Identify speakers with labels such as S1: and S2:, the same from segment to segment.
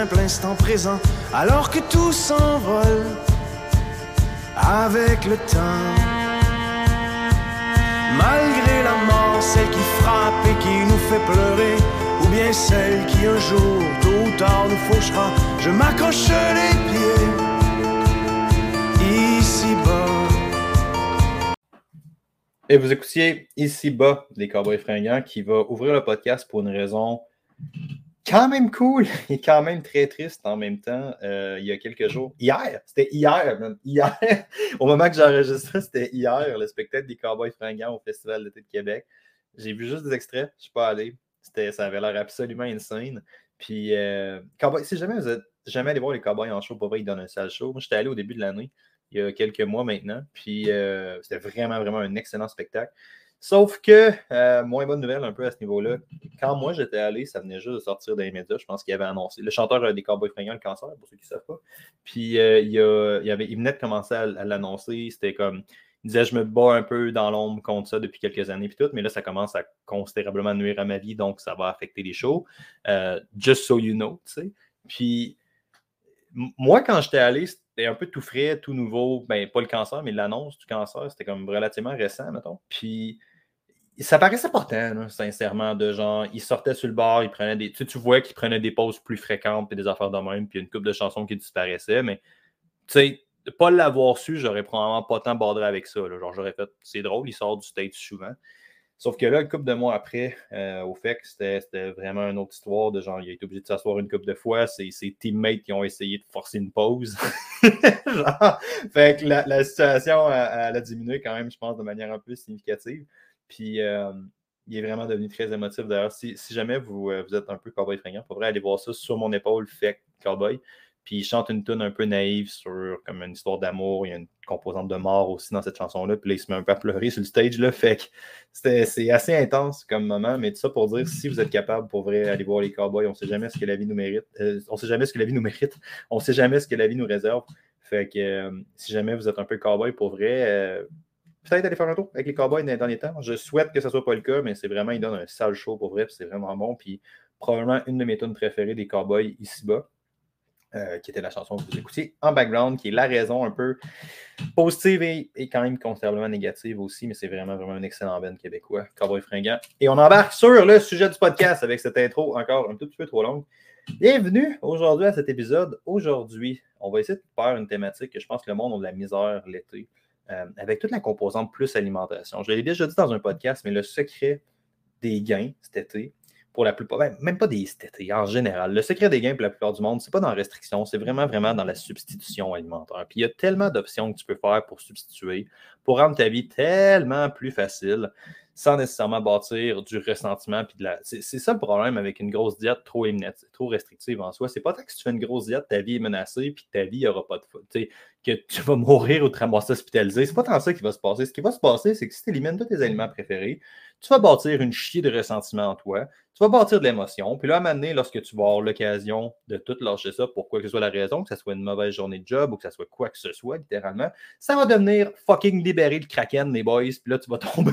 S1: simple instant présent alors que tout s'envole avec le temps. Malgré la mort, celle qui frappe et qui nous fait pleurer, ou bien celle qui un jour, tôt ou tard, nous fauchera, je m'accroche les pieds ici bas.
S2: Et vous écoutiez ici bas des Cowboys fringants qui va ouvrir le podcast pour une raison quand même cool et quand même très triste en même temps. Euh, il y a quelques jours, hier, c'était hier, même, hier, au moment que j'enregistrais, c'était hier, le spectacle des Cowboys fringants au Festival d'été de Québec. J'ai vu juste des extraits, je ne suis pas allé. Ça avait l'air absolument insane. Puis, euh, si jamais vous êtes jamais allé voir les Cowboys en show, pas vrai, ils donnent un sale show. Moi, j'étais allé au début de l'année, il y a quelques mois maintenant. Puis, euh, c'était vraiment, vraiment un excellent spectacle. Sauf que, euh, moins bonne nouvelle un peu à ce niveau-là. Quand moi j'étais allé, ça venait juste de sortir les médias. Je pense qu'il avait annoncé. Le chanteur euh, des Cowboys fringants, le cancer, pour ceux qui ne savent pas. Puis euh, il, il, avait, il venait de commencer à, l'annoncer. C'était comme. Il disait Je me bats un peu dans l'ombre contre ça depuis quelques années, puis tout, mais là, ça commence à considérablement nuire à ma vie, donc ça va affecter les shows. just so you know, tu sais. Puis moi, quand j'étais allé, c'était un peu tout frais, tout nouveau. Ben, pas le cancer, mais l'annonce du cancer, c'était comme relativement récent, mettons. Puis ça paraissait important, sincèrement, de genre, il sortait sur le bar, il prenait des. Tu, tu vois qu'il prenait des pauses plus fréquentes et des affaires de même, puis une couple de chansons qui disparaissaient, mais tu sais, pas l'avoir su, j'aurais probablement pas tant bordé avec ça. Genre, j'aurais fait, c'est drôle, il sort du stage souvent. Sauf que là, une couple de mois après, euh, au fait que c'était vraiment une autre histoire de genre, il a été obligé de s'asseoir une couple de fois. C'est ses teammates qui ont essayé de forcer une pause. fait que la, situation, elle, a diminué quand même, je pense, de manière un peu significative. Puis euh, il est vraiment devenu très émotif. D'ailleurs, si, jamais vous, euh, vous, êtes un peu cowboy fringant, pour vrai, aller voir ça sur mon épaule, fait cowboy. Puis il chante une tune un peu naïve sur comme une histoire d'amour. Il y a une composante de mort aussi dans cette chanson-là. Puis là, il se met un peu à pleurer sur le stage. Là, fait que c'est assez intense comme moment. Mais tout ça pour dire, si vous êtes capable pour vrai aller voir les cowboys, on sait jamais ce que la vie nous mérite. Euh, on sait jamais ce que la vie nous mérite. On sait jamais ce que la vie nous réserve. Fait que si jamais vous êtes un peu cowboy pour vrai, peut-être aller faire un tour avec les Cowboys dans les derniers temps. Je souhaite que ce ne soit pas le cas, mais c'est vraiment, ils donnent un sale show pour vrai, c'est vraiment bon. Puis probablement une de mes tunes préférées des Cowboys ici-bas. Euh, qui était la chanson que vous écoutiez en background, qui est la raison un peu positive et, quand même considérablement négative aussi, mais c'est vraiment, vraiment un excellent band québécois, Cowboy Fringant. Et on embarque sur le sujet du podcast avec cette intro encore un tout petit peu trop longue. Bienvenue aujourd'hui à cet épisode. Aujourd'hui, on va essayer de faire une thématique que je pense que le monde a de la misère l'été. Euh, avec toute la composante plus alimentation. Je l'ai déjà dit dans un podcast, mais le secret des gains cet été, pour la plupart, ben, même pas des cet en général, le secret des gains pour la plupart du monde, c'est pas dans la restriction, c'est vraiment, vraiment dans la substitution alimentaire. Puis il y a tellement d'options que tu peux faire pour substituer, pour rendre ta vie tellement plus facile sans nécessairement bâtir du ressentiment. Puis de la... c'est, ça le problème avec une grosse diète trop, trop restrictive en soi. C'est pas tant que si tu fais une grosse diète, ta vie est menacée, puis ta vie, il n'y aura pas de faute. Que tu vas mourir ou te ramasser hospitalisé. C'est pas tant ça qui va se passer. Ce qui va se passer, c'est que si tu élimines tous tes aliments préférés, tu vas bâtir une chier de ressentiment en toi, tu vas bâtir de l'émotion, puis là, à un moment donné, lorsque tu vas avoir l'occasion de tout lâcher ça pour quoi que ce soit la raison, que ce soit une mauvaise journée de job ou que ce soit quoi que ce soit, littéralement, ça va devenir fucking libérer le kraken, les boys, puis là, tu vas tomber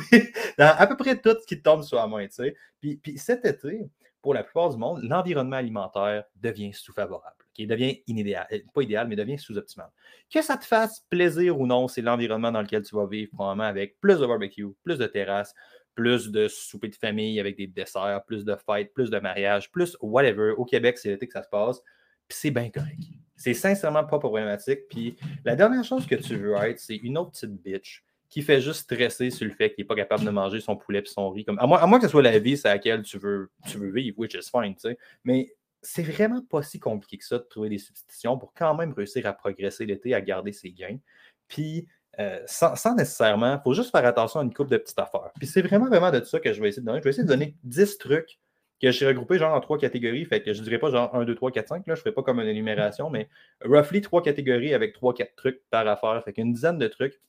S2: dans à peu près tout ce qui te tombe sur la main, tu sais. Puis, puis cet été, pour la plupart du monde, l'environnement alimentaire devient sous-favorable, qui devient inidéal, euh, pas idéal, mais devient sous-optimal. Que ça te fasse plaisir ou non, c'est l'environnement dans lequel tu vas vivre, probablement avec plus de barbecue, plus de terrasses, plus de souper de famille avec des desserts, plus de fêtes, plus de mariages, plus whatever. Au Québec, c'est l'été que ça se passe. Puis c'est bien correct. C'est sincèrement pas problématique. Puis la dernière chose que tu veux être, c'est une autre petite bitch qui fait juste stresser sur le fait qu'il n'est pas capable de manger son poulet et son riz. Comme, à, moins, que ce soit la vie à laquelle tu veux, tu veux vivre, which is fine, tu sais. Mais c'est vraiment pas si compliqué que ça de trouver des substitutions pour quand même réussir à progresser l'été, à garder ses gains. Puis euh, sans, nécessairement, il faut juste faire attention à une couple de petites affaires. Puis c'est vraiment, vraiment de ça que je vais essayer de donner. Je vais essayer de donner 10 trucs que j'ai regroupés genre en trois catégories. Fait que je ne dirais pas genre 1, 2, 3, 4, 5. Là, je ne ferai pas comme une énumération, mais roughly trois catégories avec 3, 4 trucs par affaire. Fait qu'une dizaine de trucs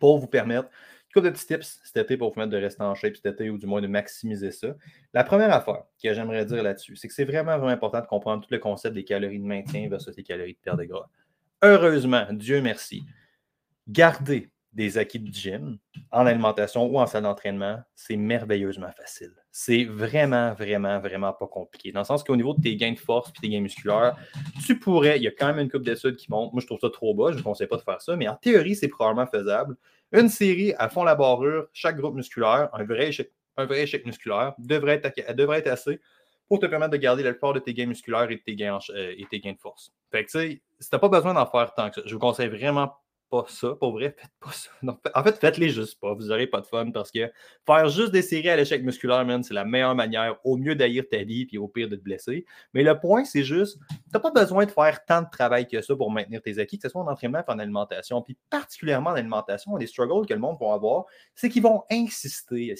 S2: pour vous permettre une couple de petits tips cet été pour vous permettre de rester en shape cet été ou du moins de maximiser ça. La première affaire que j'aimerais dire là-dessus, c'est que c'est vraiment, vraiment important de comprendre tout le concept des calories de maintien versus les calories de perte de gras. Heureusement, Dieu merci, Gardez des acquis de gym en alimentation ou en salle d'entraînement, c'est merveilleusement facile. C'est vraiment, vraiment, vraiment pas compliqué. Dans le sens qu'au niveau de tes gains de force et tes gains musculaires, tu pourrais, il y a quand même une coupe d'études qui montre, moi je trouve ça trop bas, je ne conseille pas de faire ça, mais en théorie, c'est probablement faisable. Une série à fond la barrure, chaque groupe musculaire, un vrai échec, musculaire, devrait être, assez pour te permettre de garder la plupart de tes gains musculaires et de tes gains, euh, de force. Fait que tu sais, si tu n'as pas besoin d'en faire tant que ça, je vous conseille vraiment pas ça. Pour vrai, faites pas ça. en fait, faites-les juste pas. Vous n'aurez pas de fun parce que faire juste des séries à l'échec musculaire, man, c'est la meilleure manière, au mieux d'haïr ta vie puis au pire de te blesser. Mais le point, c'est juste, tu n'as pas besoin de faire tant de travail que ça pour maintenir tes acquis, que ce soit en entraînement en alimentation. Puis particulièrement en alimentation, les struggles que le monde va avoir, c'est qu'ils vont insister,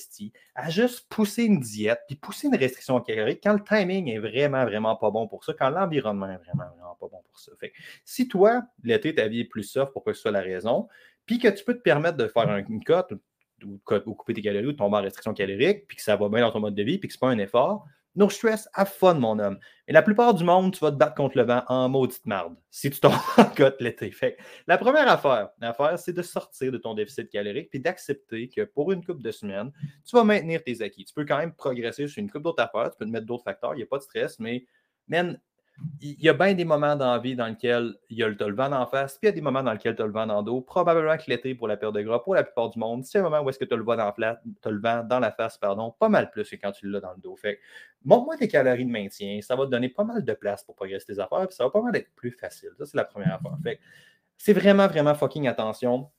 S2: à juste pousser une diète puis pousser une restriction calorique quand le timing est vraiment, vraiment pas bon pour ça, quand l'environnement est vraiment, vraiment pas bon pour ça. Fait si toi, l'été, ta vie est plus soft pour que ce soit la raison, puis que tu peux te permettre de faire une cote ou, couper tes calories ou tomber en restriction calorique, puis que ça va bien dans ton mode de vie, puis que ce n'est pas un effort, no stress, have fun, mon homme. Et la plupart du monde, tu vas te battre contre le vent en maudite marde si tu tombes en cote l'été. Fait la première affaire, l'affaire, c'est de sortir de ton déficit calorique puis d'accepter que pour une couple de semaines, tu vas maintenir tes acquis. Tu peux quand même progresser sur une couple d'autres affaires, tu peux te mettre d'autres facteurs, il n'y a pas de stress, mais man, il y a bien des moments dans la vie dans lesquels il y a le, le vent en face, puis il y a des moments dans lesquels tu as le vent dans le dos. Probablement que l'été, pour la perte de gras, pour la plupart du monde, c'est un moment où est-ce que tu le le vent dans la face, pardon, pas mal plus que quand tu l'as dans le dos. Fait montre-moi tes calories de maintien, ça va te donner pas mal de place pour progresser tes affaires, puis ça va pas mal être plus facile. Ça, c'est la première affaire. Fait c'est vraiment, vraiment fucking attention.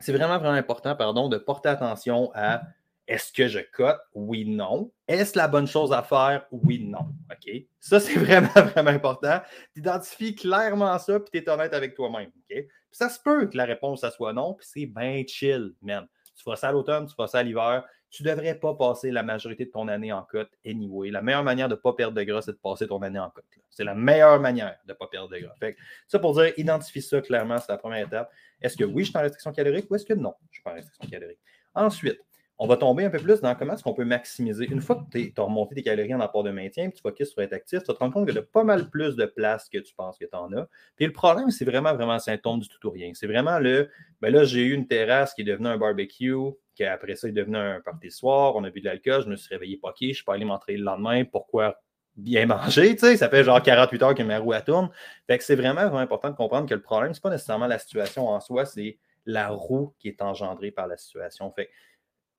S2: C'est vraiment, vraiment important, pardon, de porter attention à est-ce que je cote? Oui, non. Est-ce la bonne chose à faire? Oui, non. OK? Ça, c'est vraiment, vraiment important. Tu identifies clairement ça, puis tu es honnête avec toi-même. OK? ça se peut que la réponse, ça soit non, puis c'est bien chill, man. Tu feras ça à l'automne, tu feras ça à l'hiver. Tu ne devrais pas passer la majorité de ton année en cote anyway. La meilleure manière de ne pas perdre de gras, c'est de passer ton année en cote. C'est la meilleure manière de ne pas perdre de gras. Fait ça pour dire, identifie ça clairement, c'est la première étape. Est-ce que oui, je suis en restriction calorique ou est-ce que non, je suis pas en restriction calorique? Ensuite, on va tomber un peu plus dans comment est-ce qu'on peut maximiser. Une fois que tu as remonté tes calories en apport de maintien, puis tu focuses sur être actif, tu te rendre compte que tu as pas mal plus de place que tu penses que tu en as. Puis le problème, c'est vraiment, vraiment un symptôme du tout ou rien. C'est vraiment le, ben là, j'ai eu une terrasse qui est devenue un barbecue, qui après ça est devenu un party soir, on a bu de l'alcool, je me suis réveillé poqué, je suis pas allé m'entraîner le lendemain, pourquoi bien manger, tu sais, ça fait genre 48 heures que ma roue tourne. Fait que c'est vraiment, vraiment important de comprendre que le problème, c'est pas nécessairement la situation en soi, c'est la roue qui est engendrée par la situation. Fait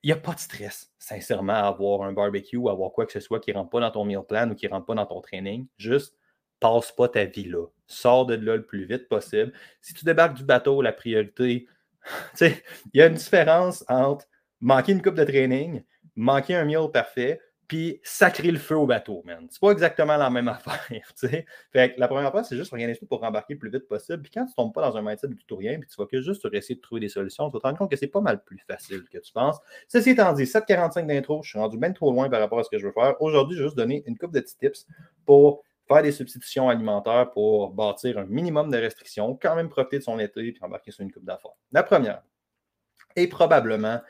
S2: il n'y a pas de stress, sincèrement, à avoir un barbecue ou à avoir quoi que ce soit qui ne rentre pas dans ton meal plan ou qui ne rentre pas dans ton training. Juste, passe pas ta vie là. Sors de là le plus vite possible. Si tu débarques du bateau, la priorité, il y a une différence entre manquer une coupe de training, manquer un meal parfait, puis sacrer le feu au bateau, man. C'est pas exactement la même affaire, tu sais. Fait que la première fois, c'est juste organiser tout pour rembarquer le plus vite possible. Puis quand tu tombes pas dans un mindset du tout rien, puis tu vas que juste essayer de trouver des solutions, tu vas te rendre compte que c'est pas mal plus facile que tu penses. Ceci étant dit, 7.45 d'intro, je suis rendu bien trop loin par rapport à ce que je veux faire. Aujourd'hui, je vais juste donner une couple de petits tips pour faire des substitutions alimentaires pour bâtir un minimum de restrictions, quand même profiter de son été, puis embarquer sur une coupe d'affaires. La première, et probablement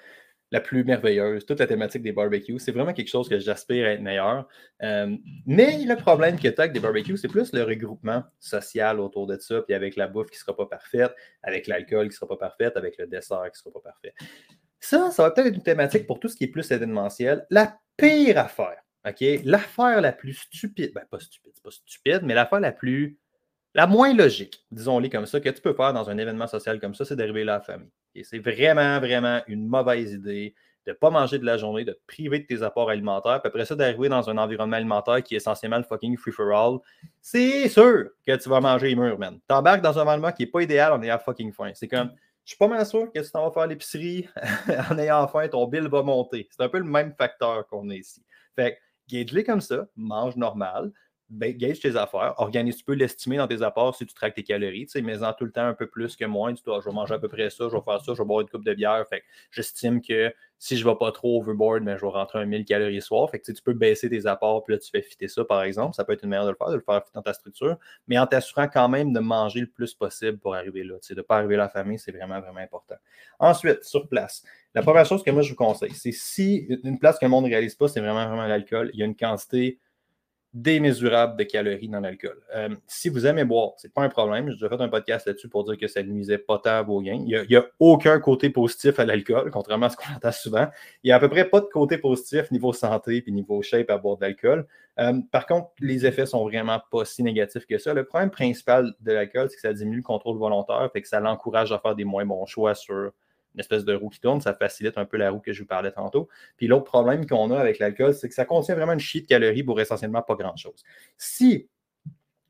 S2: la plus merveilleuse, toute la thématique des barbecues. C'est vraiment quelque chose que j'aspire à être meilleur. Euh, mais le problème que tu as avec des barbecues, c'est plus le regroupement social autour de ça, puis avec la bouffe qui ne sera pas parfaite, avec l'alcool qui ne sera pas parfaite, avec le dessert qui ne sera pas parfait. Ça, ça va peut-être être une thématique pour tout ce qui est plus événementiel. La pire affaire, OK? L'affaire la plus stupide, ben pas stupide, c'est pas stupide, mais l'affaire la plus la moins logique, disons-les comme ça, que tu peux faire dans un événement social comme ça, c'est d'arriver là à la famille. Et c'est vraiment, vraiment une mauvaise idée de ne pas manger de la journée, de te priver de tes apports alimentaires, puis après ça, d'arriver dans un environnement alimentaire qui est essentiellement le fucking free-for-all, c'est sûr que tu vas manger les murs, man. T'embarques dans un environnement qui n'est pas idéal en ayant fucking faim. C'est comme, je suis pas mal sûr que tu t'en vas faire l'épicerie en ayant faim, ton bill va monter. C'est un peu le même facteur qu'on a ici. Fait que, gage-les comme ça, mange normal, ben, gage tes affaires, organise, tu peux l'estimer dans tes apports si tu traques tes calories, tu sais, mets-en tout le temps un peu plus que moins, tu dois, je vais manger à peu près ça, je vais faire ça, je vais boire une coupe de bière, fait j'estime que si je ne vais pas trop overboard, mais ben, je vais rentrer un 1000 calories soir, fait que tu peux baisser tes apports, puis là tu fais fitter ça par exemple, ça peut être une manière de le faire, de le faire dans ta structure, mais en t'assurant quand même de manger le plus possible pour arriver là, tu sais, de ne pas arriver à la famille, c'est vraiment, vraiment important. Ensuite, sur place, la première chose que moi je vous conseille, c'est si une place que le monde ne réalise pas, c'est vraiment, vraiment l'alcool, il y a une quantité démesurable de calories dans l'alcool. Euh, si vous aimez boire, c'est pas un problème. J'ai fait un podcast là-dessus pour dire que ça ne nuisait pas tant à vos gains. Il n'y a, aucun côté positif à l'alcool, contrairement à ce qu'on entend souvent. Il n'y a à peu près pas de côté positif niveau santé et niveau shape à boire de l'alcool. Euh, par contre, les effets sont vraiment pas si négatifs que ça. Le problème principal de l'alcool, c'est que ça diminue le contrôle volontaire, et que ça l'encourage à faire des moins bons choix sur espèce de roue qui tourne, ça facilite un peu la roue que je vous parlais tantôt. Puis l'autre problème qu'on a avec l'alcool, c'est que ça contient vraiment une chie de calories pour essentiellement pas grand-chose. Si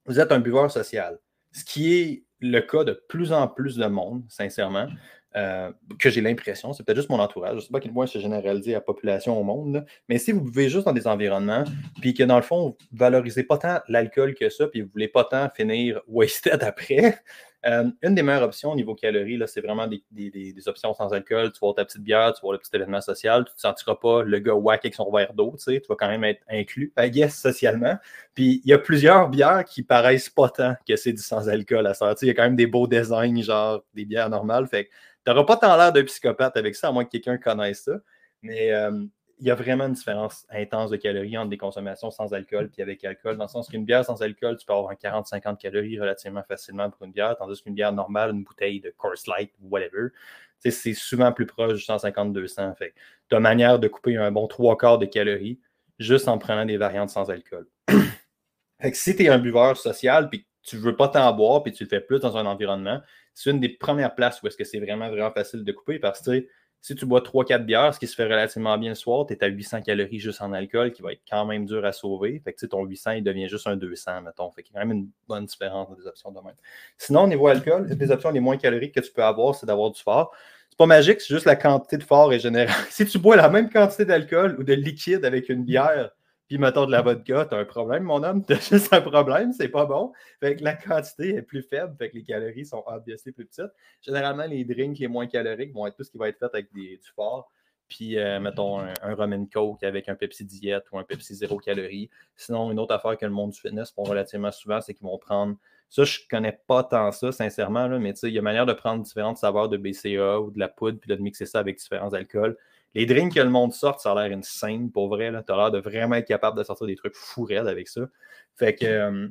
S2: vous êtes un buveur social, ce qui est le cas de plus en plus de monde, sincèrement, euh, que j'ai l'impression, c'est peut-être juste mon entourage, je ne sais pas à quel point c'est généralisé à la population au monde, mais si vous buvez juste dans des environnements, puis que dans le fond, vous ne valorisez pas tant l'alcool que ça, puis vous ne voulez pas tant finir wasted après, euh, une des meilleures options au niveau calories, c'est vraiment des, options sans alcool. Tu vas ta petite bière, tu vas le petit événement social, tu ne te sentiras pas le gars whack avec son verre d'eau, tu, vas quand même être inclus, I guess, socialement. Puis il y a plusieurs bières qui paraissent pas tant que c'est du sans alcool à ça. Il y a quand même des beaux designs, genre des bières normales. Fait que tu n'auras pas tant l'air d'un psychopathe avec ça, à moins que quelqu'un connaisse ça. Mais euh, il y a vraiment une différence intense de calories entre des consommations sans alcool et avec alcool, dans le sens qu'une bière sans alcool, tu peux avoir 40-50 calories relativement facilement pour une bière, tandis qu'une bière normale, une bouteille de Course Light whatever, c'est souvent plus proche du 150-200. Fait tu as manière de couper un bon trois quarts de calories juste en prenant des variantes sans alcool. fait que si tu es un buveur social puis tu veux pas t'en boire puis tu le fais plus dans un environnement, c'est une des premières places où est-ce que c'est vraiment, vraiment facile de couper parce que si tu bois 3-4 bières, ce qui se fait relativement bien le soir, tu es à 800 calories juste en alcool, qui va être quand même dur à sauver. Fait que ton 800, il devient juste un 200, mettons. Fait qu'il y a quand même une bonne différence des options de même. Sinon, au niveau alcool, une des options les moins caloriques que tu peux avoir, c'est d'avoir du fort. C'est pas magique, c'est juste la quantité de fort est générale. si tu bois la même quantité d'alcool ou de liquide avec une bière, puis mettons de la vodka, tu as un problème, mon homme, tu as juste un problème, c'est pas bon. Fait que la quantité est plus faible, fait que les calories sont obviously plus petites. Généralement, les drinks les moins caloriques vont être tout ce qui va être fait avec du fort. Puis, euh, mettons, un, un, rum and coke avec un Pepsi diète ou un Pepsi zéro calories. Sinon, une autre affaire que le monde du fitness font relativement souvent, c'est qu'ils vont prendre. Ça, je connais pas tant ça, sincèrement, là, mais il y a manière de prendre différentes saveurs de BCA ou de la poudre, puis de mixer ça avec différents alcools. Les drinks que le monde sort, ça a l'air insane pour vrai. Tu as l'air de vraiment être capable de sortir des trucs fou avec ça. Fait que euh,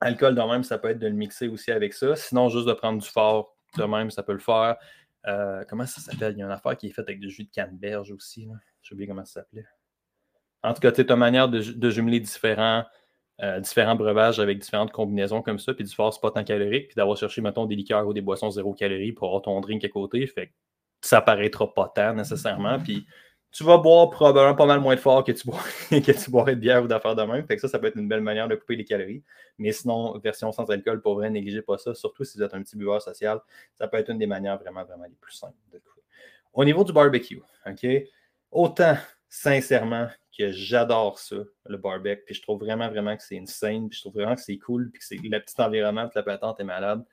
S2: alcool de même, ça peut être de le mixer aussi avec ça. Sinon, juste de prendre du fort de même, ça peut le faire. Euh, comment ça s'appelle? Il y a une affaire qui est faite avec du jus de canneberge aussi. J'ai oublié comment ça s'appelait. En tout cas, tu as manière de, jumeler différents, euh, différents breuvages avec différentes combinaisons comme ça, puis du fort, c'est pas tant calorique, puis d'avoir cherché, mettons, des liqueurs ou des boissons zéro calories pour avoir ton drink à côté. Fait ça paraîtra pas tant nécessairement. Puis tu vas boire probablement pas mal moins de fort que tu, bois, que tu boirais de bière ou d'affaires de même. Ça, ça peut être une belle manière de couper les calories. Mais sinon, version sans alcool, pour vrai, négligez pas ça. Surtout si vous êtes un petit buveur social, ça peut être une des manières vraiment, vraiment les plus simples de couper. Au niveau du barbecue, OK? Autant, sincèrement, que j'adore ça, le barbecue. Puis je trouve vraiment, vraiment que c'est une scène. Puis je trouve vraiment que c'est cool. Puis que c'est le petit environnement de la patente est malade.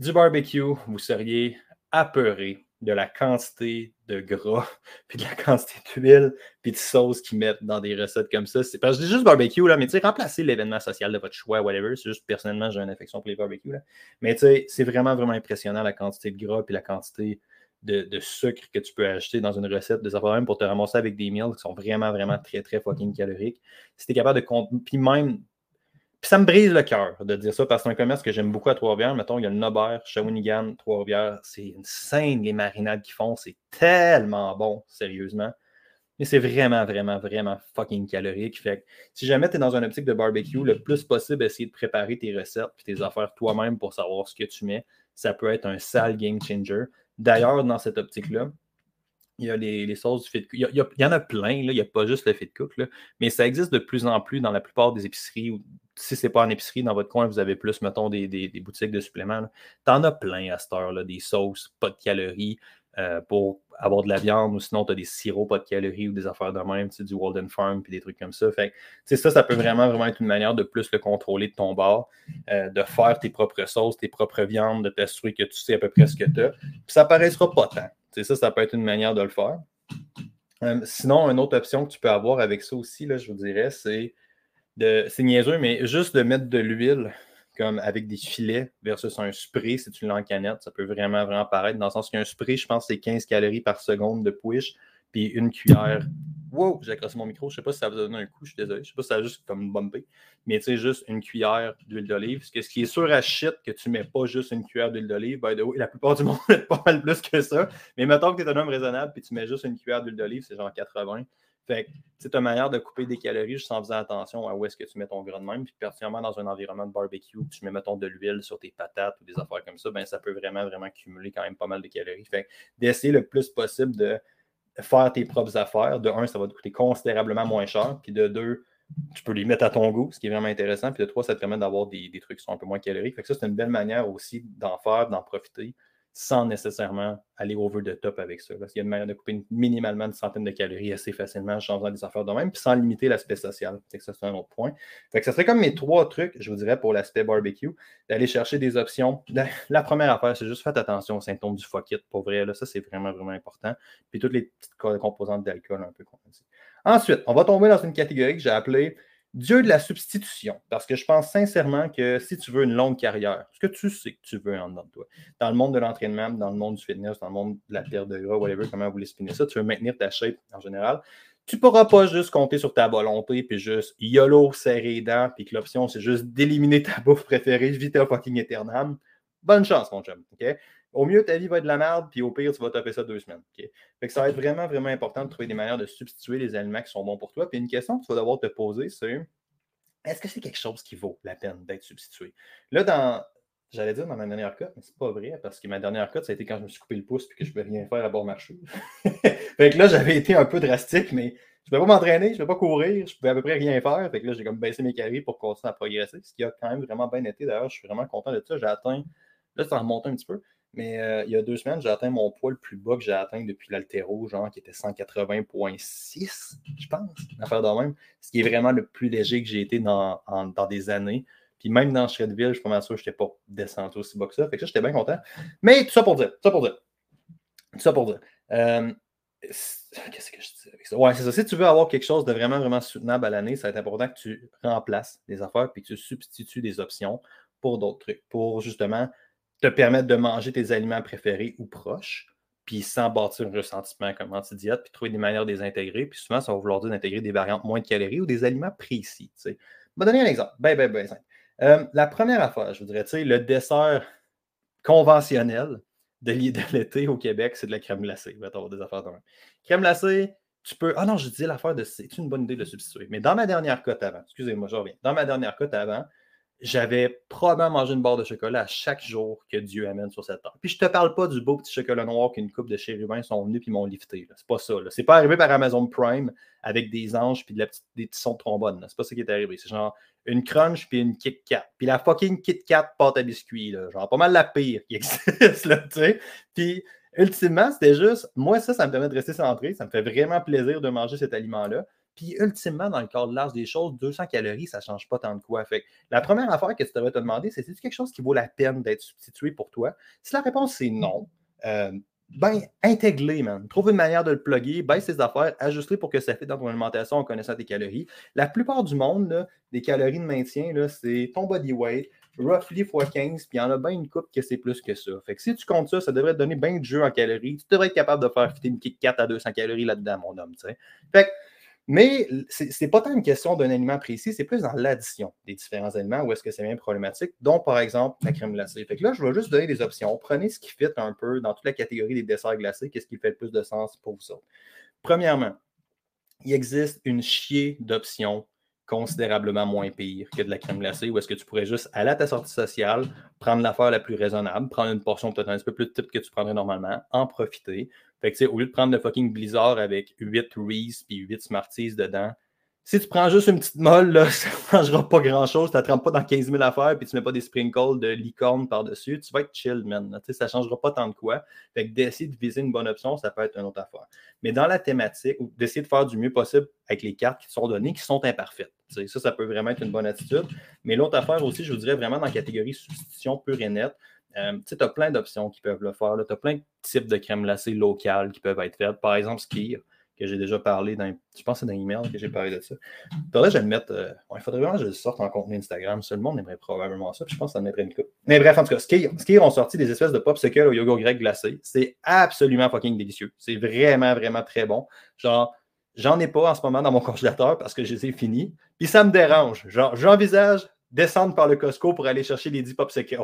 S2: Du barbecue, vous seriez apeuré de la quantité de gras, puis de la quantité d'huile, puis de sauce qu'ils mettent dans des recettes comme ça. C'est parce que je dis juste barbecue, là, mais tu sais, remplacer l'événement social de votre choix, whatever. C'est juste personnellement, j'ai une affection pour les barbecues. Là. Mais tu sais, c'est vraiment, vraiment impressionnant la quantité de gras, puis la quantité de, sucre que tu peux acheter dans une recette de même pour te ramasser avec des meals qui sont vraiment, vraiment très, très fucking caloriques. Si tu es capable de. Puis même puis ça me brise le cœur de dire ça parce que c'est un commerce que j'aime beaucoup à Trois-Rivières. Mettons, il y a le Nobert, Shawinigan, Trois-Rivières. C'est une scène, les marinades qu'ils font. C'est tellement bon, sérieusement. Mais c'est vraiment, vraiment, vraiment fucking calorique. Fait si jamais tu es dans une optique de barbecue, le plus possible, essayer de préparer tes recettes et tes affaires toi-même pour savoir ce que tu mets. Ça peut être un sale game changer. D'ailleurs, dans cette optique-là, il y a les, sauces du fit il, il, y en a plein, il n'y a pas juste le fit cook, là, mais ça existe de plus en plus dans la plupart des épiceries ou si ce n'est pas en épicerie, dans votre coin, vous avez plus, mettons, des, boutiques de suppléments. Tu en as plein à cette heure-là, des sauces, pas de calories euh, pour avoir de la viande, ou sinon tu as des sirops, pas de calories ou des affaires de même, du Walden Farm, puis des trucs comme ça. Fait ça, ça peut vraiment, vraiment être une manière de plus le contrôler de ton bar, euh, de faire tes propres sauces, tes propres viandes, de t'assurer que tu sais à peu près ce que tu as. Puis ça paraîtra pas tant. Ça, ça peut être une manière de le faire. Euh, sinon, une autre option que tu peux avoir avec ça aussi, là, je vous dirais, c'est c'est niaiseux, mais juste de mettre de l'huile comme avec des filets versus un spray si tu l'as en canette, ça peut vraiment, vraiment paraître. Dans le sens qu'un spray, je pense, c'est 15 calories par seconde de push, puis une cuillère Wow, j'ai accroché mon micro. Je ne sais pas si ça vous a donné un coup, je suis désolé. Je ne sais pas si ça a juste comme bumpé. Mais tu sais, juste une cuillère d'huile d'olive. Ce qui est sûr à shit que tu ne mets pas juste une cuillère d'huile d'olive. La plupart du monde met pas mal plus que ça. Mais mettons que tu es un homme raisonnable puis tu mets juste une cuillère d'huile d'olive, c'est genre 80. Fait que c'est une manière de couper des calories juste en faisant attention à où est-ce que tu mets ton gras de même. Puis particulièrement dans un environnement de barbecue, tu mets, mettons, de l'huile sur tes patates ou des affaires comme ça, ben ça peut vraiment, vraiment cumuler quand même pas mal de calories. Fait d'essayer le plus possible de faire tes propres affaires. De un, ça va te coûter considérablement moins cher. Puis de deux, tu peux les mettre à ton goût, ce qui est vraiment intéressant. Puis de trois, ça te permet d'avoir des, des, trucs qui sont un peu moins caloriques. Fait que ça, c'est une belle manière aussi d'en faire, d'en profiter sans nécessairement aller over the top avec ça. Parce qu'il y a une manière de couper minimalement une centaine de calories assez facilement en changeant des affaires de même, puis sans limiter l'aspect social. Que ça, c'est un autre point. Fait que ça serait comme mes trois trucs, je vous dirais, pour l'aspect barbecue, d'aller chercher des options. La première affaire, c'est juste faites attention aux symptômes du fuck pour vrai. Là, ça, c'est vraiment, vraiment important. Puis toutes les petites composantes d'alcool, un peu qu'on dit. Ensuite, on va tomber dans une catégorie que j'ai appelée Dieu de la substitution, parce que je pense sincèrement que si tu veux une longue carrière, ce que tu sais que tu veux en dedans de toi, dans le monde de l'entraînement, dans le monde du fitness, dans le monde de la terre de gras, whatever, comment vous l'expliquez ça, tu veux maintenir ta shape en général, tu ne pourras pas juste compter sur ta volonté, puis juste YOLO, serrer les dents, puis que l'option, c'est juste d'éliminer ta bouffe préférée, vita fucking éternam. Bonne chance, mon chum. OK? Au mieux, ta vie va être de la merde, puis au pire, tu vas taper ça deux semaines. Fait que ça va être vraiment, vraiment important de trouver des manières de substituer les aliments qui sont bons pour toi. Puis une question que tu vas devoir te poser, c'est est-ce que c'est quelque chose qui vaut la peine d'être substitué? Là, dans. J'allais dire dans ma dernière cote, mais c'est pas vrai, parce que ma dernière cote, ça a été quand je me suis coupé le pouce et que je ne pouvais rien faire à bord marché. fait que là, j'avais été un peu drastique, mais je ne pouvais pas m'entraîner, je ne pouvais pas courir, je ne pouvais à peu près rien faire. Fait que là, j'ai comme baissé mes calories pour continuer à progresser, ce qui a quand même vraiment bien été. D'ailleurs, je suis vraiment content de ça. J'ai atteint, là, ça remonte un petit peu. Mais euh, il y a deux semaines, j'ai atteint mon poids le plus bas que j'ai atteint depuis l'altéro, genre qui était 180,6, je pense, affaire de même. Ce qui est vraiment le plus léger que j'ai été dans, dans, des années. Puis même dans Shredville, je suis pas mal sûr que je n'étais pas descendu aussi bas que ça. Fait que ça, j'étais bien content. Mais tout ça pour dire, tout ça pour dire. Tout ça pour dire. Euh, qu'est-ce que je dis avec ça? Ouais, c'est ça. Si tu veux avoir quelque chose de vraiment, vraiment soutenable à l'année, ça va être important que tu remplaces des affaires puis que tu substitues des options pour d'autres trucs. Pour justement te permettre de manger tes aliments préférés ou proches, puis sans bâtir un ressentiment comme anti-diète, puis trouver des manières de les intégrer. Puis souvent, ça va vouloir dire d'intégrer des variantes moins de calories ou des aliments précis. Je vais donner un exemple. Ben, ben, ben simple. Euh, la première affaire, je vous dirais, le dessert conventionnel de l'été au Québec, c'est de la crème glacée. Il va des affaires Crème glacée, tu peux. Ah non, je disais l'affaire de. C'est une bonne idée de substituer. Mais dans ma dernière cote avant, excusez-moi, je reviens. Dans ma dernière cote avant, j'avais probablement mangé une barre de chocolat à chaque jour que Dieu amène sur cette terre. Puis je te parle pas du beau petit chocolat noir qu'une coupe de chérubins sont venus puis m'ont lifté. C'est pas ça. C'est pas arrivé par Amazon Prime avec des anges puis de la petite, des petits sons de trombone. C'est pas ça qui est arrivé. C'est genre une crunch puis une Kit Kat. Puis la fucking Kit Kat pâte à biscuits. Genre pas mal la pire qui existe. Là, puis ultimement, c'était juste, moi ça, ça me permet de rester centré. Ça me fait vraiment plaisir de manger cet aliment-là. Puis ultimement, dans le cadre large des choses, 200 calories, ça ne change pas tant de quoi. Fait la première affaire que tu devrais te demander, c'est c'est quelque chose qui vaut la peine d'être substitué pour toi? Si la réponse c'est non, euh, ben, intègre man. Trouve une manière de le plugger, baisse tes affaires, ajuste pour que ça fait dans ton alimentation en connaissant tes calories. La plupart du monde, là, des calories de maintien, c'est ton body weight, roughly x 15, puis il y en a bien une coupe que c'est plus que ça. Fait que si tu comptes ça, ça devrait te donner bien de jeu en calories. Tu devrais être capable de faire fitter une kick 4 à 200 calories là-dedans, mon homme. T'sais. Fait que mais ce n'est pas tant une question d'un aliment précis, c'est plus dans l'addition des différents aliments où est-ce que c'est bien problématique, dont par exemple la crème glacée. Là, je vais juste donner des options. Prenez ce qui fit un peu dans toute la catégorie des desserts glacés, qu'est-ce qui fait le plus de sens pour vous. Premièrement, il existe une chier d'options considérablement moins pire que de la crème glacée, ou est-ce que tu pourrais juste aller à ta sortie sociale, prendre l'affaire la plus raisonnable, prendre une portion peut-être un petit peu plus type que tu prendrais normalement, en profiter. Fait que, au lieu de prendre le fucking Blizzard avec 8 Reese puis 8 Smarties dedans, si tu prends juste une petite molle, là, ça ne changera pas grand-chose. Tu ne pas dans 15 000 affaires puis tu ne mets pas des sprinkles de licorne par-dessus. Tu vas être chill, man. ça ne changera pas tant de quoi. Fait que d'essayer de viser une bonne option, ça peut être une autre affaire. Mais dans la thématique, d'essayer de faire du mieux possible avec les cartes qui sont données, qui sont imparfaites. ça, ça peut vraiment être une bonne attitude. Mais l'autre affaire aussi, je vous dirais vraiment dans la catégorie substitution pure et nette. Euh, tu as plein d'options qui peuvent le faire. Tu as plein de types de crème glacée locales qui peuvent être faites. Par exemple, Skir, que j'ai déjà parlé dans. Je pense que c'est dans l'email que j'ai parlé de ça. Faudrait je le mettre. Euh, il faudrait vraiment que je le sorte en contenu Instagram. Tout le monde aimerait probablement ça. je pense que ça mettrait une coupe. Mais bref, en tout cas, Skir, Skir ont sorti des espèces de popsicles au yoga grec glacé. C'est absolument fucking délicieux. C'est vraiment, vraiment très bon. Genre, J'en ai pas en ce moment dans mon congélateur parce que je les ai finis. Puis ça me dérange. Genre, j'envisage descendre par le Costco pour aller chercher les 10 popsicles.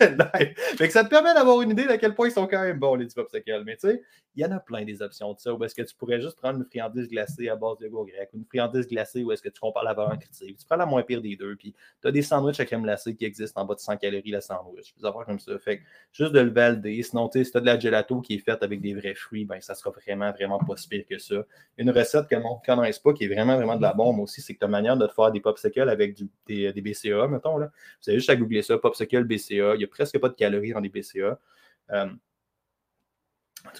S2: fait que ça te permet d'avoir une idée de à quel point ils sont quand même bons, les popsicles. Mais tu sais, il y en a plein des options de ça. Où est-ce que tu pourrais juste prendre une friandise glacée à base de goût grec, une friandise glacée où est-ce que tu compares la valeur critique. Tu prends la moins pire des deux. Puis tu as des sandwichs à crème glacée qui existent en bas de 100 calories la sandwich. Des affaires comme ça. Fait que juste de le valider. Sinon, tu sais, si tu as de la gelato qui est faite avec des vrais fruits, ben ça sera vraiment, vraiment pas si pire que ça. Une recette que mon connaisse pas qui est vraiment, vraiment de la bombe aussi, c'est que ta manière de te faire des popsicles avec des, des, BCA, mettons. Là. Vous avez juste à googler ça, popsicle BCA. N'y a presque pas de calories dans des BCA. Euh,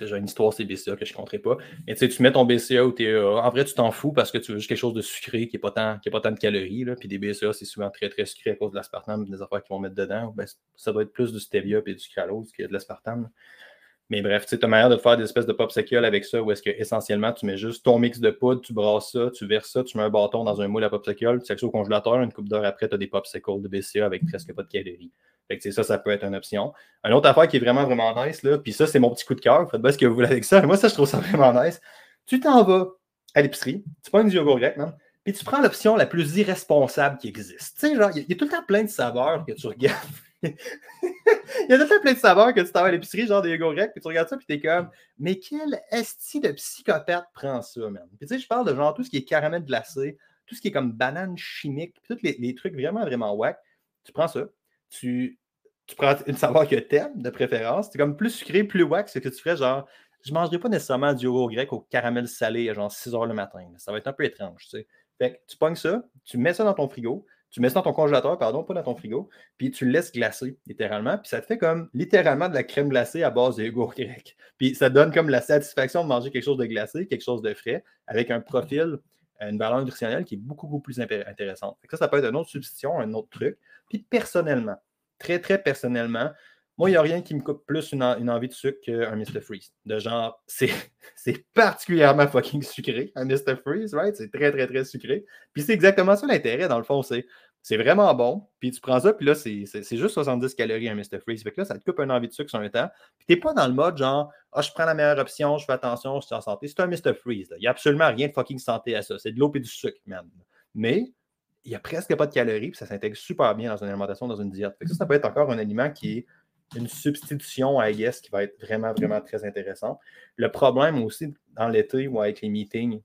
S2: j'ai une histoire, c'est BCA que je ne compterai pas. Mais tu mets ton BCA ou TEA. En vrai, tu t'en fous parce que tu veux juste quelque chose de sucré qui n'a pas, tant, pas tant de calories. Là. Puis des BCA, c'est souvent très, très sucré à cause de l'aspartame des affaires qu'ils vont mettre dedans. Ben, ça doit être plus du stevia et du sucralose que de l'aspartame. Mais bref, tu as manière de faire des espèces de popsicles avec ça où est-ce que essentiellement tu mets juste ton mix de poudre, tu brasses ça, tu verses ça, tu mets un bâton dans un moule à popsicle, tu sais ça au congélateur, une coupe d'heure après, tu as des popsicles de BCA avec presque pas de calories. Fait que ça, ça peut être une option. Une autre affaire qui est vraiment, vraiment nice, là, puis ça, c'est mon petit coup de cœur. Faites bien ce que vous voulez avec ça. Moi, ça, je trouve ça vraiment nice. Tu t'en vas à l'épicerie, tu prends du yogourt grec, man, puis tu prends l'option la plus irresponsable qui existe. Tu sais, genre, il y, a tout le temps plein de saveurs que tu regardes. Il y a tout le temps plein de saveurs que tu t'en vas à l'épicerie, genre des yogourts grecs, puis tu regardes ça, puis t'es comme, mais quel esti de psychopathe prend ça, man? Puis tu sais, je parle de genre tout ce qui est caramel glacé, tout ce qui est comme banane chimique, puis tous les, les, trucs vraiment, vraiment whack. Tu prends ça, tu, tu prends une saveur que t'aimes, de préférence. C'est comme plus sucré, plus wax, c'est que tu ferais genre, je ne mangerai pas nécessairement du yogourt grec au caramel salé à genre 6 h le matin. Ça va être un peu étrange, tu sais. Fait que tu pognes ça, tu mets ça dans ton frigo, tu mets ça dans ton congélateur, pardon, pas dans ton frigo, puis tu le laisses glacer, littéralement, puis ça te fait comme littéralement de la crème glacée à base de yogourt grec. Puis ça donne comme la satisfaction de manger quelque chose de glacé, quelque chose de frais, avec un profil, une valeur nutritionnelle qui est beaucoup, beaucoup plus intéressante. ça, ça peut être une autre substitution, un autre truc. Puis personnellement, très, très personnellement, moi, il n'y a rien qui me coupe plus une, envie de sucre qu'un Mr. Freeze. De genre, c'est particulièrement fucking sucré, un Mr. Freeze, right? C'est très, très, très sucré. Puis c'est exactement ça l'intérêt, dans le fond. C'est vraiment bon. Puis tu prends ça, puis là, c'est juste 70 calories un Mr. Freeze. Fait que là, ça te coupe une envie de sucre sur un temps. Puis t'es pas dans le mode genre, ah, je prends la meilleure option, je fais attention, je suis en santé. C'est un Mr. Freeze. Il n'y a absolument rien de fucking santé à ça. C'est de l'eau et du sucre, man. Mais il n'y a presque pas de calories, puis ça s'intègre super bien dans une alimentation, dans une diète. ça, ça peut être encore un aliment qui est une substitution à guess qui va être vraiment, vraiment très intéressant. Le problème aussi dans l'été ou avec les meetings,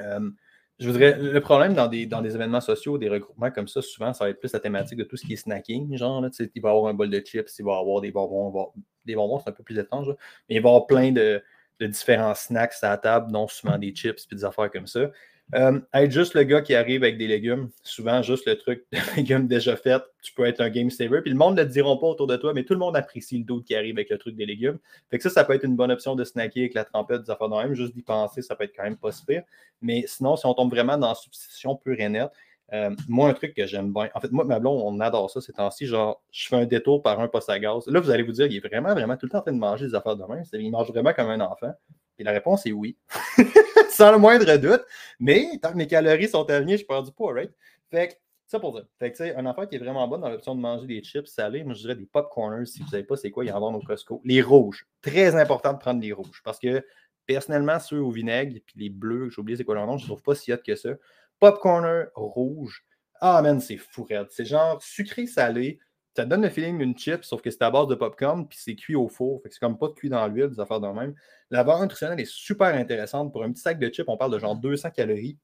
S2: euh, je voudrais. Le problème dans des, dans des événements sociaux, des regroupements comme ça, souvent, ça va être plus la thématique de tout ce qui est snacking. Genre, là, il va y avoir un bol de chips, il va y avoir des bonbons. des bonbons, c'est un peu plus étrange, mais il va y avoir plein de, de différents snacks à la table, non souvent des chips et des affaires comme ça. Euh, être juste le gars qui arrive avec des légumes, souvent juste le truc de légumes déjà fait, tu peux être un game saver. Puis le monde ne le diront pas autour de toi, mais tout le monde apprécie le doute qui arrive avec le truc des légumes. Fait que ça, ça peut être une bonne option de snacker avec la trempette des affaires de même. Juste d'y penser, ça peut être quand même pas super. Mais sinon, si on tombe vraiment dans la substitution pure et nette, euh, moi, un truc que j'aime bien, en fait, moi, ma blonde, on adore ça ces temps-ci. Genre, je fais un détour par un poste à gaz. Là, vous allez vous dire, il est vraiment, vraiment tout le temps en train de manger des affaires de même. Il mange vraiment comme un enfant. Et la réponse est oui. Sans le moindre doute. Mais tant que mes calories sont alignées, je perds du poids, right? Fait que, ça pour dire. Fait que, tu sais, un affaire qui est vraiment bonne dans l'option de manger des chips salés, moi, je dirais des popcorners, si vous ne savez pas c'est quoi, il y en a au Costco. Les rouges. Très important de prendre les rouges. Parce que, personnellement, ceux au vinaigre, puis les bleus, j'ai oublié c'est quoi leur nom, je ne trouve pas si hot que ça. Popcorner rouge. Ah, man, c'est fou, C'est genre sucré-salé ça donne le feeling d'une chip, sauf que c'est à base de popcorn, puis c'est cuit au four. C'est comme pas de cuit dans l'huile, des affaires de même. La barre nutritionnelle est super intéressante. Pour un petit sac de chips, on parle de genre 200 calories.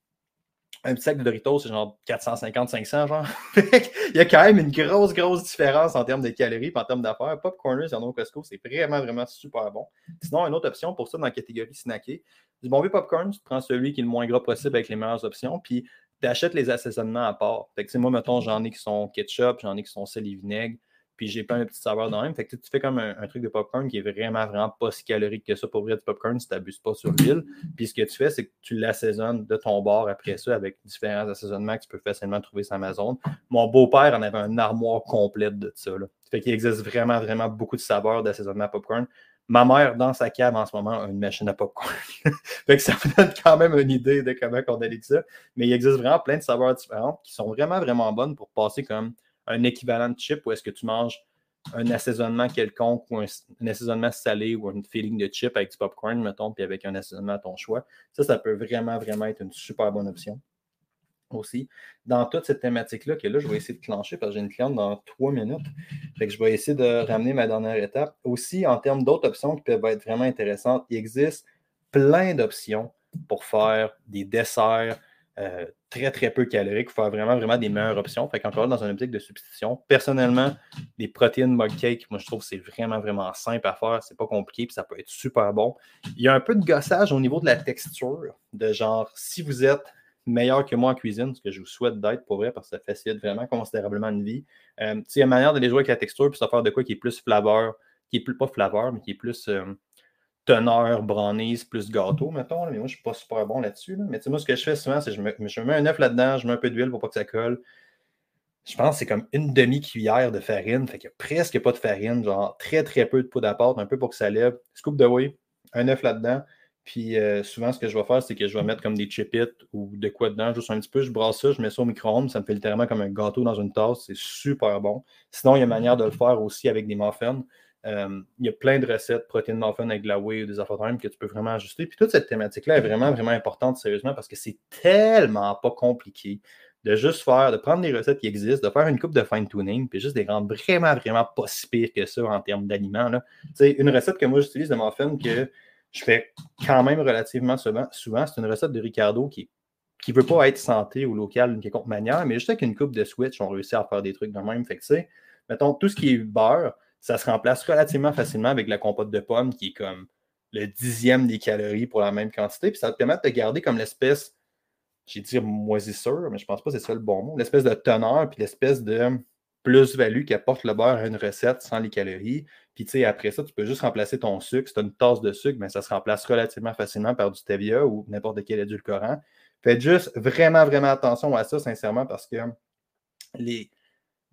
S2: Un petit sac de Doritos, c'est genre 450-500, genre. Il y a quand même une grosse, grosse différence en termes de calories en termes d'affaires. Popcorners en Costco, c'est vraiment, vraiment super bon. Sinon, une autre option pour ça dans la catégorie snacké, du bon vieux popcorn, tu prends celui qui est le moins gras possible avec les meilleures options. Puis tu achètes les assaisonnements à part. Fait que, moi, mettons, j'en ai qui sont ketchup, j'en ai qui sont sel et vinaigre, puis j'ai plein de petites saveurs dans même. Fait que tu fais comme un, truc de popcorn qui est vraiment, vraiment pas si calorique que ça pour vrai du popcorn si tu n'abuses pas sur l'huile. Puis ce que tu fais, c'est que tu l'assaisonnes de ton bord après ça avec différents assaisonnements que tu peux facilement trouver sur Amazon. Mon beau-père en avait un armoire complète de ça. Là. Fait qu'il existe vraiment, vraiment beaucoup de saveurs d'assaisonnement popcorn. Ma mère, dans sa cave en ce moment, a une machine à popcorn. fait que ça vous donne quand même une idée de comment on allait ça. Mais il existe vraiment plein de saveurs différentes qui sont vraiment, vraiment bonnes pour passer comme un équivalent de chip où est-ce que tu manges un assaisonnement quelconque ou un, assaisonnement salé ou un feeling de chip avec du popcorn, mettons, puis avec un assaisonnement à ton choix. Ça, ça peut vraiment, vraiment être une super bonne option aussi. Dans toute cette thématique-là, que là, je vais essayer de clencher parce que j'ai une cliente dans trois minutes. Fait que je vais essayer de ramener ma dernière étape. Aussi, en termes d'autres options qui peuvent être vraiment intéressantes, il existe plein d'options pour faire des desserts, euh, très, très peu caloriques, pour faire vraiment, vraiment des meilleures options. Fait qu'encore dans une optique de substitution, personnellement, des protéines mug cake, moi, je trouve que c'est vraiment, vraiment simple à faire. C'est pas compliqué, puis ça peut être super bon. Il y a un peu de gossage au niveau de la texture, de genre, si vous êtes meilleur que moi en cuisine, ce que je vous souhaite d'être pour vrai, parce que ça facilite vraiment considérablement une vie. Euh, il y a une manière de les jouer avec la texture, puis ça faire de quoi qui est plus flaveur, qui est plus pas flaveur, mais qui est plus euh, teneur, brownies, plus gâteau, mettons. mais moi, je ne suis pas super bon là-dessus. Là. Mais moi, ce que je fais souvent, c'est que je me, je mets un œuf là-dedans, je mets un peu d'huile pour pas que ça colle. Je pense que c'est comme une demi-cuillère de farine. Fait qu'il n'y a presque pas de farine, genre très très peu de poudre à pâte, un peu pour que ça lève. Scoop de whey, un œuf là-dedans. Puis euh, souvent, ce que je vais faire, c'est que je vais mettre comme des chip ou de quoi dedans, juste un petit peu. Je brasse ça, je mets ça au micro-ondes. Ça me fait littéralement comme un gâteau dans une tasse. C'est super bon. Sinon, il y a manière de le faire aussi avec des muffins. Euh, il y a plein de recettes, protéines muffins avec de la whey ou des affaires que tu peux vraiment ajuster. Puis toute cette thématique-là est vraiment, vraiment importante, sérieusement, parce que c'est tellement pas compliqué de juste faire, de prendre des recettes qui existent, de faire une coupe de fine-tuning, puis juste de les rendre vraiment, vraiment pas si pire que ça en termes d'aliments. Tu sais, une recette que moi j'utilise de muffin que je fais quand même relativement souvent, souvent c'est une recette de Ricardo qui qui ne veut pas être santé ou local d'une quelconque manière, mais juste avec une coupe de switch, on réussit à faire des trucs de même. Fait que, tu sais, mettons, tout ce qui est beurre, ça se remplace relativement facilement avec la compote de pommes qui est comme le dixième des calories pour la même quantité. Puis ça te permet de garder comme l'espèce, j'ai dit moisissure, mais je pense pas que c'est ça le bon mot, l'espèce de teneur puis l'espèce de plus-value qu'apporte le beurre à une recette sans les calories. Puis tu sais, après ça, tu peux juste remplacer ton sucre. Si tu as une tasse de sucre, mais ça se remplace relativement facilement par du stevia ou n'importe quel édulcorant. Faites juste vraiment, vraiment attention à ça, sincèrement, parce que les,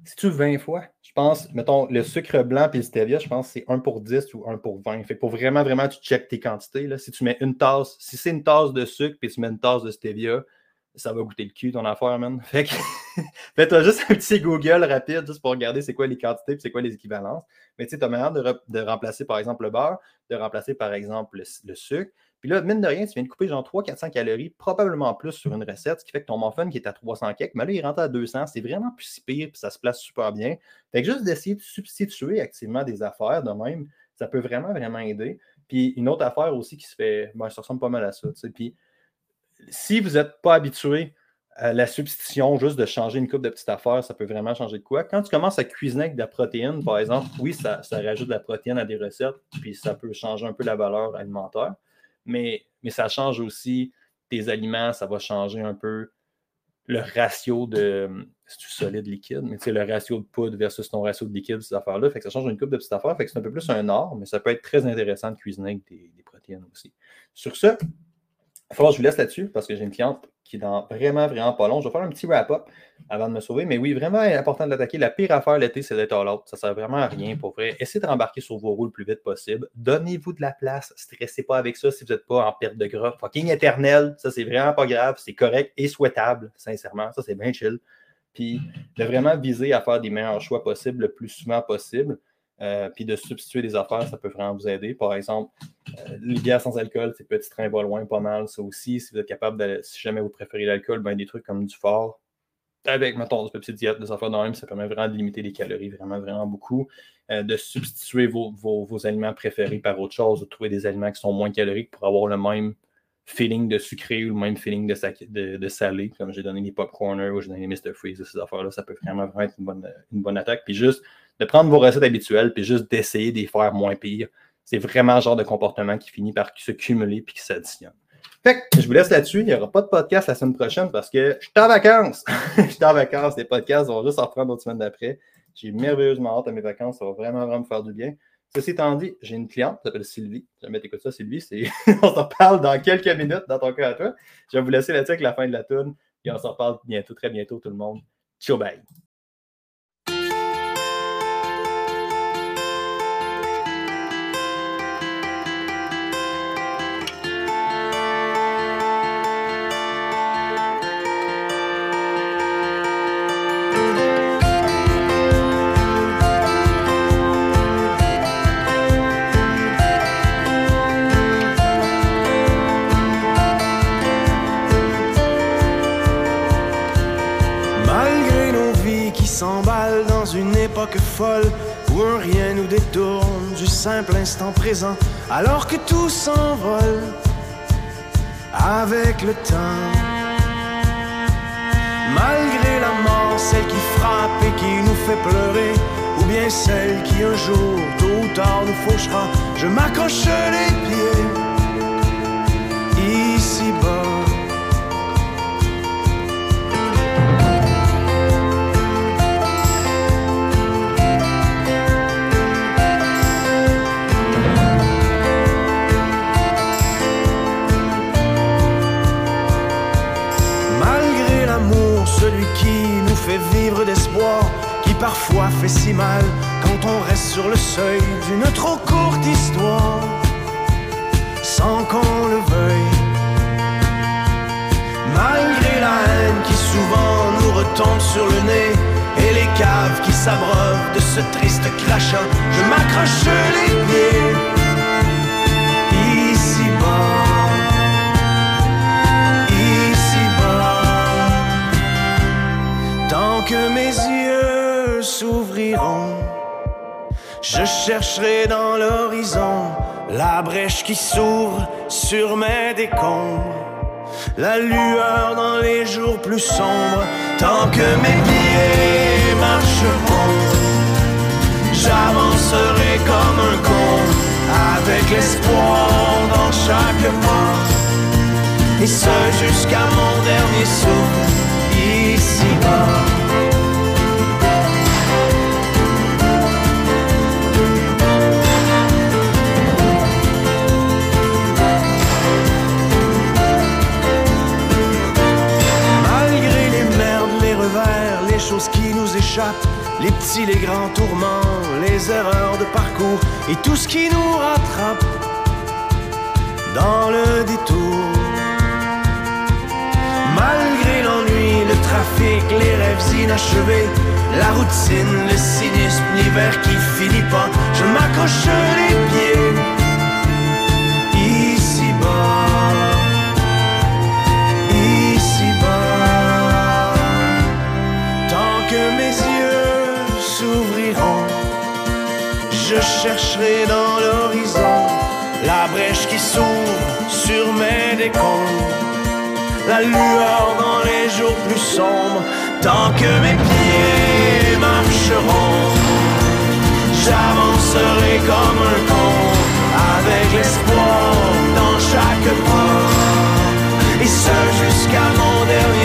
S2: si tu 20 fois, je pense, mettons, le sucre blanc et le stevia, je pense que c'est 1 pour 10 ou 1 pour 20. Fait pour vraiment, vraiment, tu checkes tes quantités. Là. Si tu mets une tasse, si c'est une tasse de sucre puis tu mets une tasse de stevia, ça va goûter le cul ton affaire, man. Fait que fais-toi juste un petit Google rapide juste pour regarder c'est quoi les quantités et c'est quoi les équivalences. Mais tu sais, tu as manière de, de, remplacer par exemple le beurre, de remplacer par exemple le sucre. Puis là, mine de rien, tu viens de couper genre 300-400 calories, probablement plus sur une recette, ce qui fait que ton muffin qui est à 300 kek, mais là, il rentre à 200. C'est vraiment plus si pire, puis ça se place super bien. Fait que juste d'essayer de substituer activement des affaires de même, ça peut vraiment, vraiment aider. Puis une autre affaire aussi qui se fait, ben, ça ressemble pas mal à ça. Puis si vous n'êtes pas habitué à la substitution, juste de changer une coupe de petites affaires, ça peut vraiment changer de quoi. Quand tu commences à cuisiner avec de la protéine, par exemple, oui, ça, rajoute de la protéine à des recettes, puis ça peut changer un peu la valeur alimentaire mais, mais ça change aussi tes aliments, ça va changer un peu le ratio de. Solide liquide, mais le ratio de poudre versus ton ratio de liquide, ces affaires-là. Fait que ça change une coupe de petites affaires. Fait que c'est un peu plus un art, mais ça peut être très intéressant de cuisiner avec des, des protéines aussi. Sur ce, il que je vous laisse là-dessus parce que j'ai une cliente qui est dans vraiment, vraiment pas long. Je vais faire un petit wrap-up avant de me sauver. Mais oui, vraiment important de l'attaquer. La pire affaire l'été, c'est d'être all out. Ça ne sert vraiment à rien pour vrai. Essayez de rembarquer sur vos roues le plus vite possible. Donnez-vous de la place. Stressez pas avec ça si vous n'êtes pas en perte de gras. Fucking éternel. Ça, c'est vraiment pas grave. C'est correct et souhaitable, sincèrement. Ça, c'est bien chill. Puis de vraiment viser à faire des meilleurs choix possibles le plus souvent possible. Euh, puis de substituer des affaires, ça peut vraiment vous aider. Par exemple, euh, les sans alcool, c'est petit train va loin, pas mal. Ça aussi, si vous êtes capable si jamais vous préférez l'alcool, ben des trucs comme du fort, avec, mettons, une petite diète, des affaires de même, ça permet vraiment de limiter les calories vraiment, vraiment beaucoup. Euh, de substituer vos, vos, aliments préférés par autre chose, de trouver des aliments qui sont moins caloriques pour avoir le même feeling de sucré ou le même feeling de, salé, comme j'ai donné les popcorners ou j'ai donné les Mr. Freeze, ces affaires-là, ça peut vraiment, vraiment être une bonne, une bonne attaque. Puis juste de prendre vos recettes habituelles puis juste d'essayer de les faire moins pire. C'est vraiment le genre de comportement qui finit par se cumuler puis qui s'additionne. Fait que je vous laisse là-dessus. Il n'y aura pas de podcast la semaine prochaine parce que je suis en vacances. je suis en vacances. Les podcasts vont juste en reprendre d'autres semaines d'après. J'ai merveilleusement hâte à mes vacances. Ça va vraiment, vraiment me faire du bien. Ceci étant dit, j'ai une cliente qui s'appelle Sylvie. Jamais t'écoutes ça, Sylvie. on s'en parle dans quelques minutes dans ton cas à toi. Je vais vous laisser là-dessus avec la fin de la tune. Et on s'en parle bientôt, très bientôt, tout le monde. Ciao, bye.
S1: Simple instant présent alors que tout s'envole avec le temps. Malgré la mort, celle qui frappe et qui nous fait pleurer, ou bien celle qui un jour, tôt ou tard, nous fauchera, je m'accroche les pieds parfois fait si mal quand on reste sur le seuil d'une trop courte histoire, sans qu'on le veuille. Malgré la haine qui souvent nous retombe sur le nez, et les caves qui s'abreuvent de ce triste crachat, je m'accroche les pieds. Ici bas, ici bas. Tant que mes yeux s'ouvriront, je chercherai dans l'horizon la brèche qui s'ouvre sur mes décombres. La lueur dans les jours plus sombres, tant que mes pieds marcheront, j'avancerai comme un con, avec l'espoir dans chaque pas. Et ce jusqu'à mon dernier souffle, ici-bas. Les petits, les grands tourments, les erreurs de parcours et tout ce qui nous rattrape dans le détour. Malgré l'ennui, le trafic, les rêves inachevés, la routine, le cynisme, l'hiver qui finit je m'accroche les pieds. je chercherai dans l'horizon la brèche qui s'ouvre sur mes décombres, la lueur dans les jours plus sombres, tant que mes pieds marcheront, j'avancerai comme un con, avec l'espoir dans chaque pas, et ce jusqu'à mon dernier.